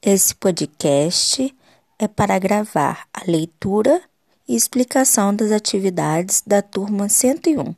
Esse podcast é para gravar a leitura e explicação das atividades da turma 101.